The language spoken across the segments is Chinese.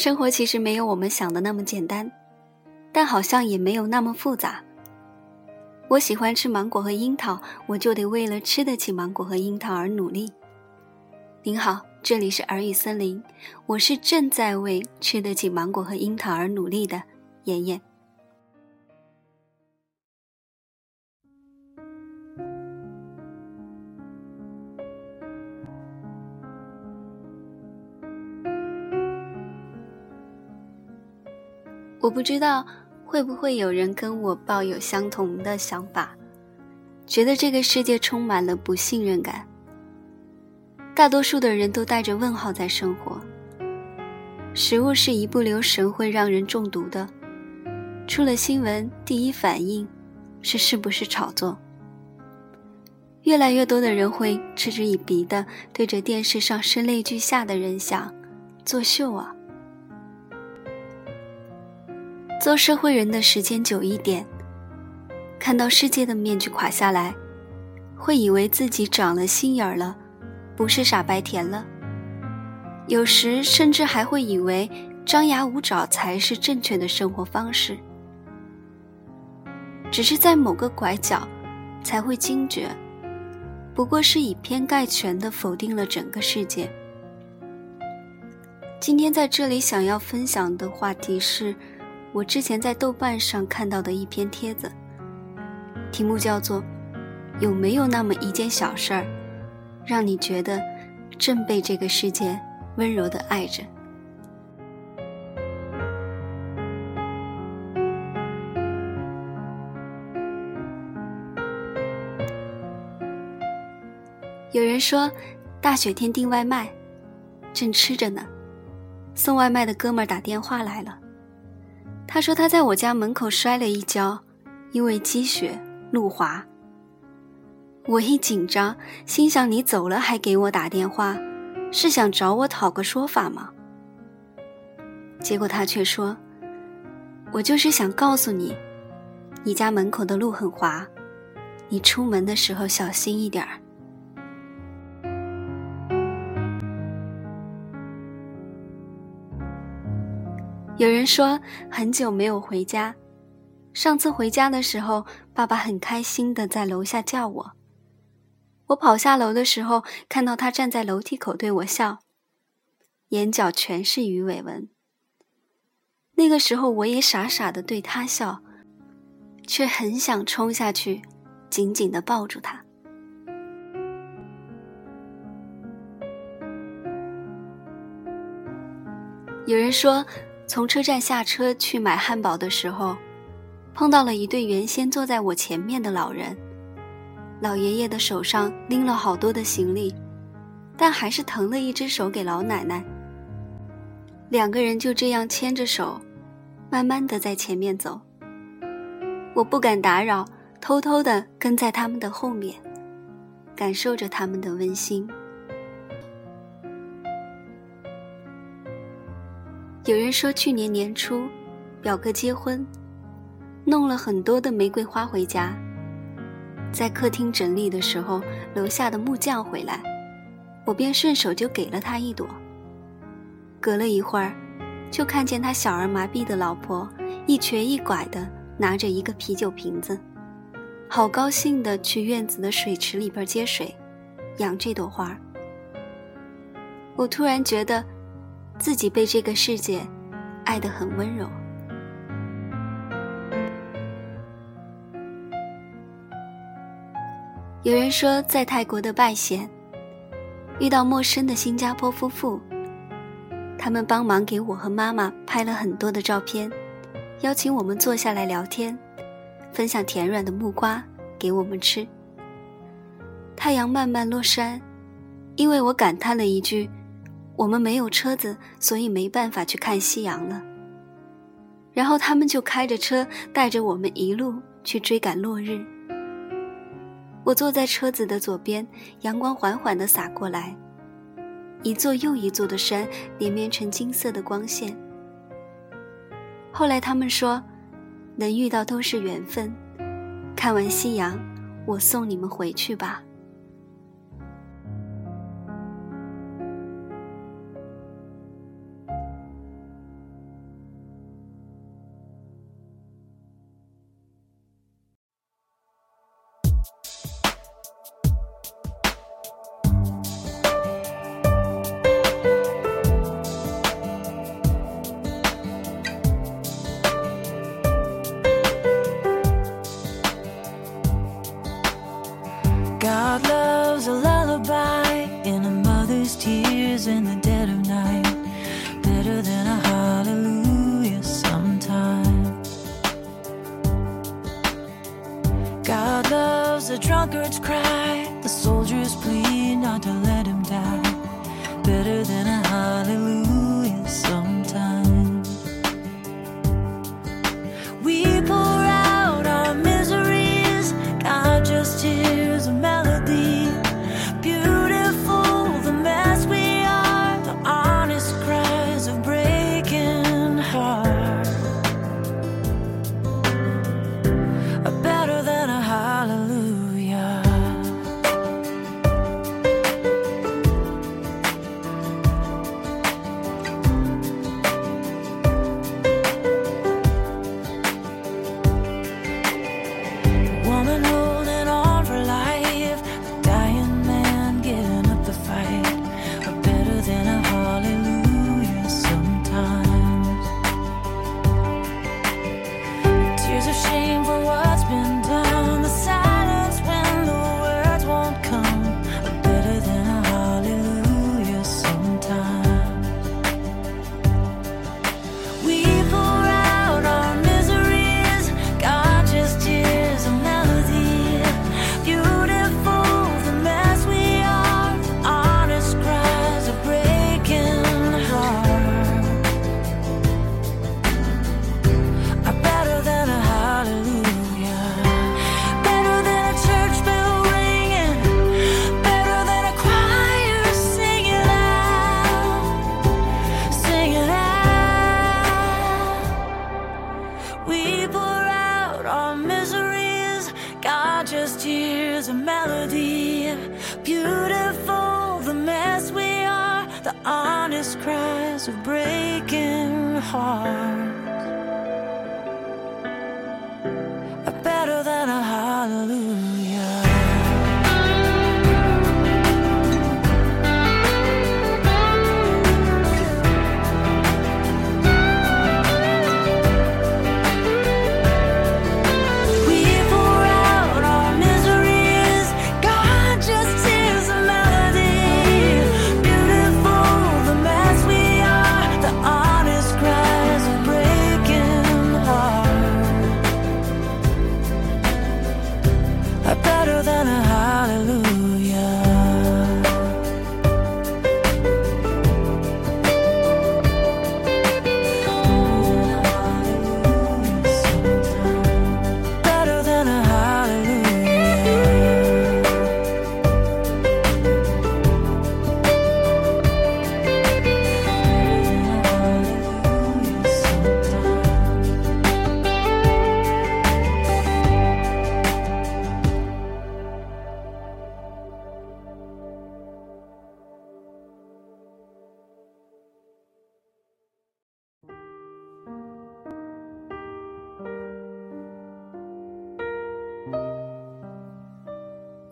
生活其实没有我们想的那么简单，但好像也没有那么复杂。我喜欢吃芒果和樱桃，我就得为了吃得起芒果和樱桃而努力。您好，这里是耳语森林，我是正在为吃得起芒果和樱桃而努力的妍妍。我不知道会不会有人跟我抱有相同的想法，觉得这个世界充满了不信任感。大多数的人都带着问号在生活。食物是一不留神会让人中毒的，出了新闻，第一反应是是不是炒作。越来越多的人会嗤之以鼻的对着电视上声泪俱下的人想：作秀啊！做社会人的时间久一点，看到世界的面具垮下来，会以为自己长了心眼儿了，不是傻白甜了。有时甚至还会以为张牙舞爪才是正确的生活方式。只是在某个拐角，才会惊觉，不过是以偏概全的否定了整个世界。今天在这里想要分享的话题是。我之前在豆瓣上看到的一篇帖子，题目叫做“有没有那么一件小事儿，让你觉得正被这个世界温柔的爱着？”有人说，大雪天订外卖，正吃着呢，送外卖的哥们儿打电话来了。他说他在我家门口摔了一跤，因为积雪路滑。我一紧张，心想你走了还给我打电话，是想找我讨个说法吗？结果他却说：“我就是想告诉你，你家门口的路很滑，你出门的时候小心一点儿。”有人说很久没有回家，上次回家的时候，爸爸很开心的在楼下叫我。我跑下楼的时候，看到他站在楼梯口对我笑，眼角全是鱼尾纹。那个时候，我也傻傻的对他笑，却很想冲下去，紧紧的抱住他。有人说。从车站下车去买汉堡的时候，碰到了一对原先坐在我前面的老人。老爷爷的手上拎了好多的行李，但还是腾了一只手给老奶奶。两个人就这样牵着手，慢慢的在前面走。我不敢打扰，偷偷的跟在他们的后面，感受着他们的温馨。有人说，去年年初，表哥结婚，弄了很多的玫瑰花回家。在客厅整理的时候，楼下的木匠回来，我便顺手就给了他一朵。隔了一会儿，就看见他小儿麻痹的老婆一瘸一拐的拿着一个啤酒瓶子，好高兴的去院子的水池里边接水，养这朵花。我突然觉得。自己被这个世界爱得很温柔。有人说，在泰国的拜县遇到陌生的新加坡夫妇，他们帮忙给我和妈妈拍了很多的照片，邀请我们坐下来聊天，分享甜软的木瓜给我们吃。太阳慢慢落山，因为我感叹了一句。我们没有车子，所以没办法去看夕阳了。然后他们就开着车带着我们一路去追赶落日。我坐在车子的左边，阳光缓缓地洒过来，一座又一座的山连绵成金色的光线。后来他们说，能遇到都是缘分。看完夕阳，我送你们回去吧。Better than The honest cries of breaking hearts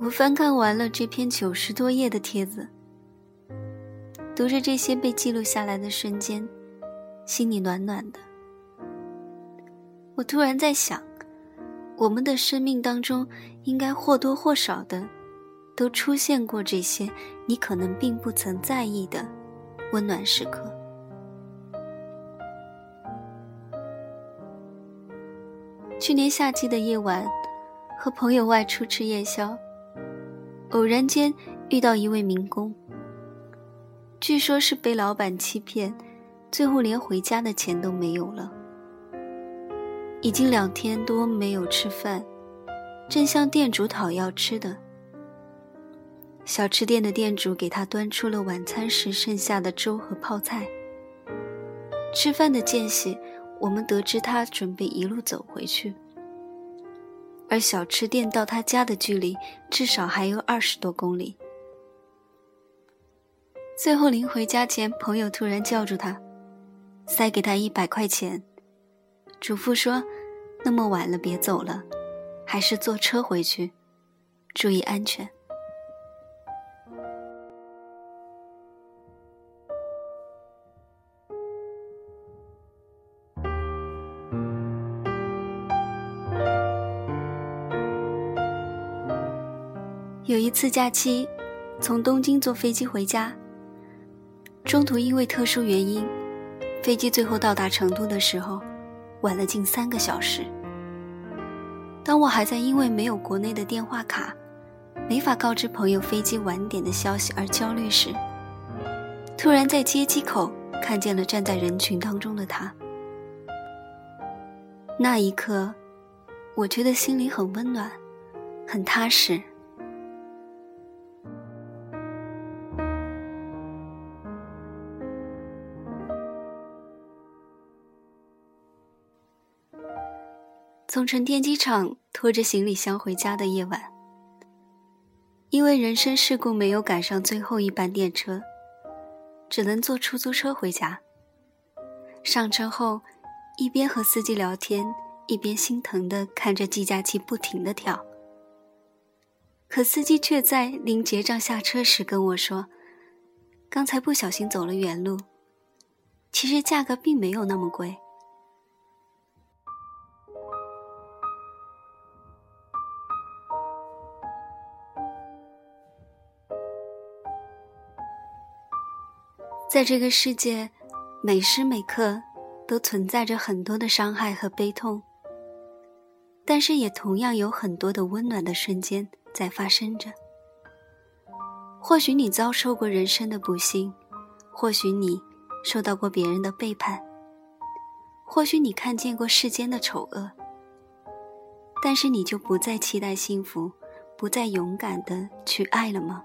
我翻看完了这篇九十多页的帖子，读着这些被记录下来的瞬间，心里暖暖的。我突然在想，我们的生命当中，应该或多或少的，都出现过这些你可能并不曾在意的温暖时刻。去年夏季的夜晚，和朋友外出吃夜宵。偶然间遇到一位民工，据说是被老板欺骗，最后连回家的钱都没有了。已经两天多没有吃饭，正向店主讨要吃的。小吃店的店主给他端出了晚餐时剩下的粥和泡菜。吃饭的间隙，我们得知他准备一路走回去。而小吃店到他家的距离至少还有二十多公里。最后临回家前，朋友突然叫住他，塞给他一百块钱，嘱咐说：“那么晚了，别走了，还是坐车回去，注意安全。”一次假期，从东京坐飞机回家，中途因为特殊原因，飞机最后到达成都的时候，晚了近三个小时。当我还在因为没有国内的电话卡，没法告知朋友飞机晚点的消息而焦虑时，突然在接机口看见了站在人群当中的他。那一刻，我觉得心里很温暖，很踏实。从成田机场拖着行李箱回家的夜晚，因为人身事故没有赶上最后一班电车，只能坐出租车回家。上车后，一边和司机聊天，一边心疼地看着计价器不停地跳。可司机却在临结账下车时跟我说：“刚才不小心走了远路，其实价格并没有那么贵。”在这个世界，每时每刻都存在着很多的伤害和悲痛，但是也同样有很多的温暖的瞬间在发生着。或许你遭受过人生的不幸，或许你受到过别人的背叛，或许你看见过世间的丑恶，但是你就不再期待幸福，不再勇敢的去爱了吗？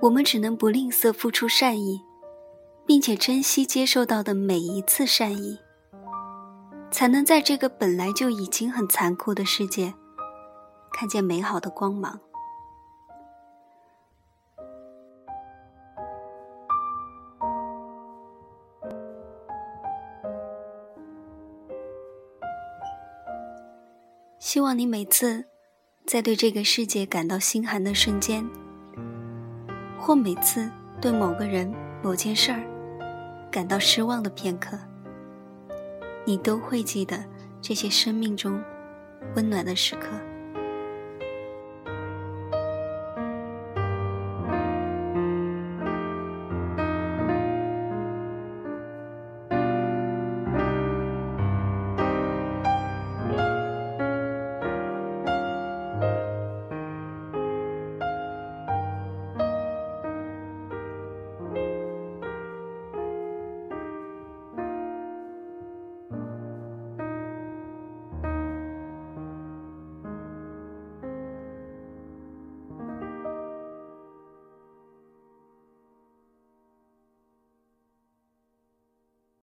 我们只能不吝啬付出善意，并且珍惜接受到的每一次善意，才能在这个本来就已经很残酷的世界，看见美好的光芒。希望你每次在对这个世界感到心寒的瞬间。或每次对某个人、某件事儿感到失望的片刻，你都会记得这些生命中温暖的时刻。